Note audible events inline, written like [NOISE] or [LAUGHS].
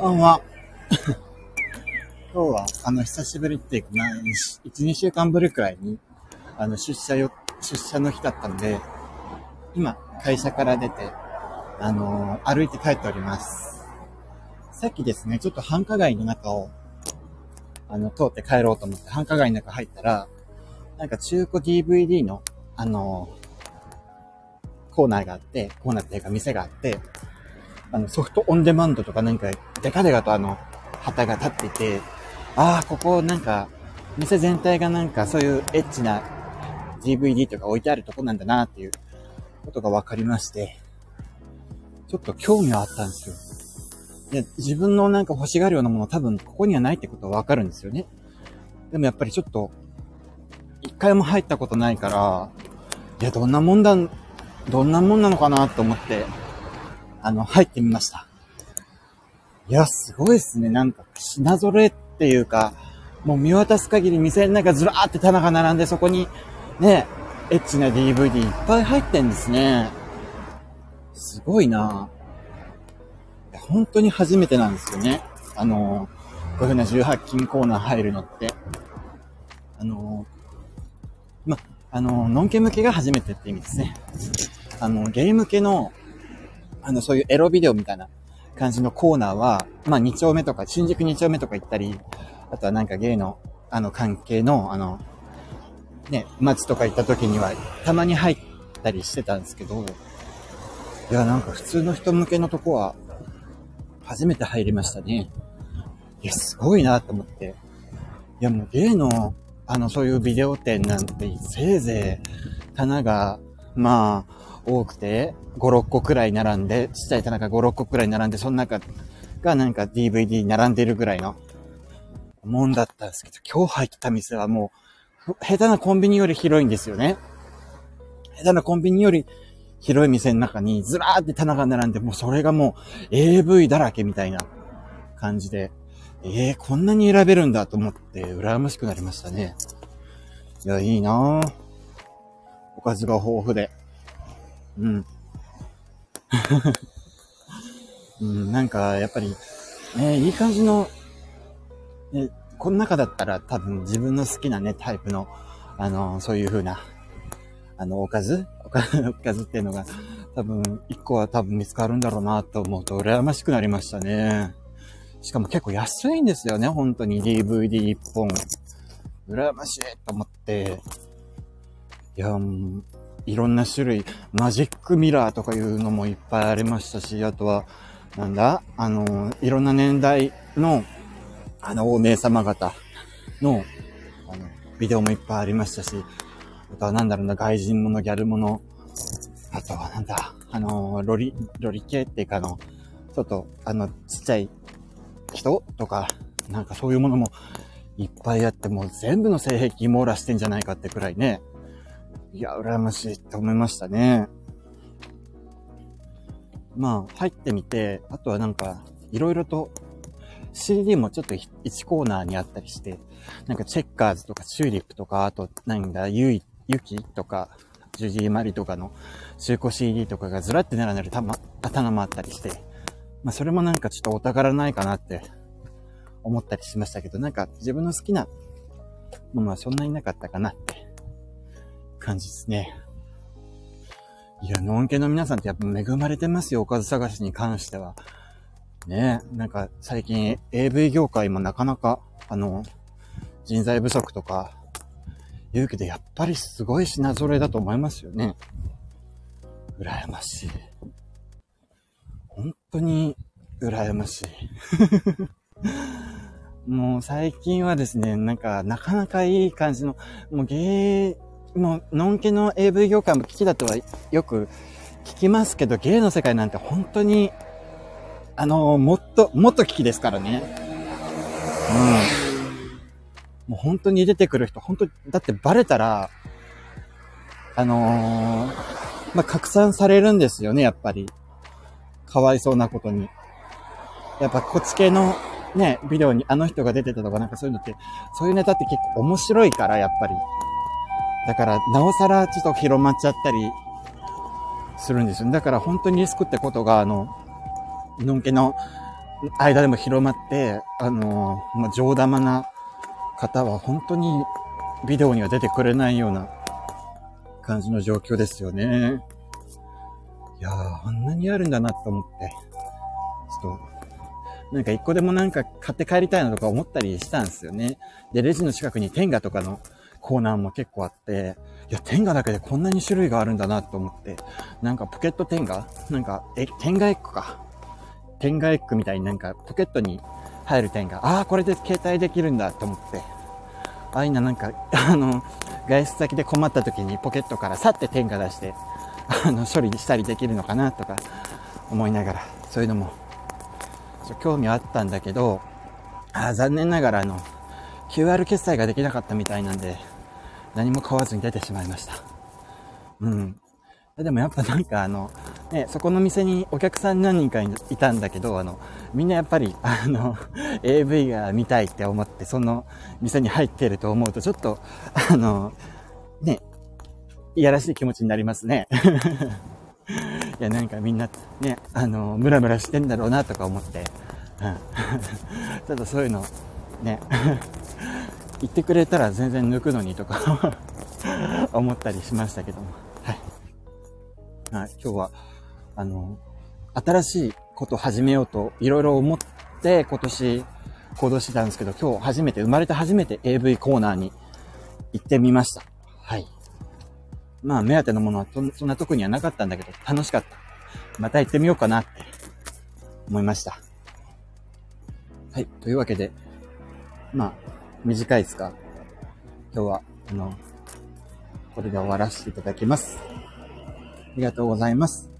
こんばんは。今日は、あの、久しぶりっていうか、1、2週間ぶりくらいに、あの、出社よ、出社の日だったんで、今、会社から出て、あのー、歩いて帰っております。さっきですね、ちょっと繁華街の中を、あの、通って帰ろうと思って、繁華街の中入ったら、なんか中古 DVD の、あのー、コーナーがあって、コーナーっていうか店があって、あの、ソフトオンデマンドとかなんか、デカデカとあの、旗が立っていて、ああ、ここなんか、店全体がなんかそういうエッチな DVD とか置いてあるとこなんだなっていうことが分かりまして、ちょっと興味はあったんですよ。いや、自分のなんか欲しがるようなもの多分ここにはないってことは分かるんですよね。でもやっぱりちょっと、一回も入ったことないから、いや、どんなもんだ、どんなもんなのかなと思って、あの、入ってみました。いや、すごいっすね。なんか、品揃えっていうか、もう見渡す限り店の中ずらーって棚が並んで、そこに、ね、エッチな DVD いっぱい入ってんですね。すごいな本当に初めてなんですよね。あの、こういう風な18金コーナー入るのって。あの、ま、あの、ノンケ向けが初めてって意味ですね。あの、ゲーム系のあの、そういうエロビデオみたいな感じのコーナーは、まあ2丁目とか、新宿2丁目とか行ったり、あとはなんかゲイの、あの関係の、あの、ね、街とか行った時には、たまに入ったりしてたんですけど、いや、なんか普通の人向けのとこは、初めて入りましたね。いや、すごいなと思って。いや、もうゲイの、あの、そういうビデオ店なんて、せいぜい、棚が、まあ、多くて、5、6個くらい並んで、ちっちゃい棚が5、6個くらい並んで、その中がなんか DVD 並んでるぐらいのもんだったんですけど、今日入った店はもう、下手なコンビニより広いんですよね。下手なコンビニより広い店の中にずらーって棚が並んで、もうそれがもう AV だらけみたいな感じで、ええー、こんなに選べるんだと思って、羨ましくなりましたね。いや、いいなぁ。おかずが豊富で。うん。[LAUGHS] うん、なんか、やっぱり、ね、いい感じの、ね、この中だったら多分自分の好きなね、タイプの、あの、そういう風な、あの、おかず？[LAUGHS] おかずっていうのが、多分、一個は多分見つかるんだろうなと思うと、羨ましくなりましたね。しかも結構安いんですよね、本当に DVD 一本。羨ましいと思って。いや、いろんな種類、マジックミラーとかいうのもいっぱいありましたし、あとは、なんだあの、いろんな年代の、あの、お姉様方の、あの、ビデオもいっぱいありましたし、あとはなんだろうな、外人もの、ギャルもの、あとはなんだ、あの、ロリ、ロリ系っていうかあの、ちょっと、あの、ちっちゃい人とか、なんかそういうものもいっぱいあって、もう全部の性癖網羅してんじゃないかってくらいね、いや、羨ましいって思いましたね。まあ、入ってみて、あとはなんか、いろいろと CD もちょっと1コーナーにあったりして、なんかチェッカーズとかチューリップとか、あと、なんだ、ユイ、ユキとか、ジュジーマリとかの中古 CD とかがずらって並んでるたま、棚もあったりして、まあそれもなんかちょっとお宝ないかなって思ったりしましたけど、なんか自分の好きなものはそんなになかったかなって感じですね。いや、ノンケの皆さんってやっぱ恵まれてますよ、おかず探しに関しては。ねえなんか最近 AV 業界もなかなか、あの、人材不足とか言うけど、やっぱりすごい品揃えだと思いますよね。羨ましい。本当に羨ましい。[LAUGHS] もう最近はですね、なんかなかなかいい感じの、もう芸もう、のんけの AV 業界も危機だとはよく聞きますけど、芸の世界なんて本当に、あのもっと、もっと危機ですからね。うん。もう本当に出てくる人、本当だってバレたら、あのー、まあ、拡散されるんですよね、やっぱり。かわいそうなことに。やっぱこっち系のね、ビデオにあの人が出てたとかなんかそういうのって、そういうネタって結構面白いから、やっぱり。だから、なおさらちょっと広まっちゃったりするんですよ。だから本当にリスクってことが、あの、のんけの間でも広まって、あの、まあ、上玉な方は本当にビデオには出てくれないような感じの状況ですよね。いやー、あんなにあるんだなと思って、ちょっと、なんか一個でもなんか買って帰りたいなとか思ったりしたんですよね。で、レジの近くに天下とかのコーナーも結構あって、いや、天下だけでこんなに種類があるんだなと思って、なんかポケット天下？なんか、え、天下エッグか。天下エッグみたいになんかポケットに入る天下。ああ、これで携帯できるんだと思って。ああいうのなんか、[LAUGHS] あの、外出先で困った時にポケットからさって天下出して、あの、処理したりできるのかなとか思いながら、そういうのも、興味はあったんだけど、あー残念ながらあの、QR 決済ができなかったみたいなんで、何も買わずに出てしまいました。うん。でもやっぱなんかあの、ね、そこの店にお客さん何人かいたんだけど、あの、みんなやっぱり、あの、[LAUGHS] AV が見たいって思って、その店に入ってると思うと、ちょっと、あの、ね、いやらしい気持ちになりますね。[LAUGHS] いや、なんかみんな、ね、あの、ムラムラしてんだろうなとか思って、うん。[LAUGHS] ただそういうの、ね、言ってくれたら全然抜くのにとか [LAUGHS] 思ったりしましたけども。はい。はい、今日は、あの、新しいこと始めようといろいろ思って今年行動してたんですけど、今日初めて、生まれて初めて AV コーナーに行ってみました。はい。まあ、目当てのものはそんな特にはなかったんだけど、楽しかった。また行ってみようかなって思いました。はい。というわけで、まあ、短いですか？今日は、あの、これで終わらせていただきます。ありがとうございます。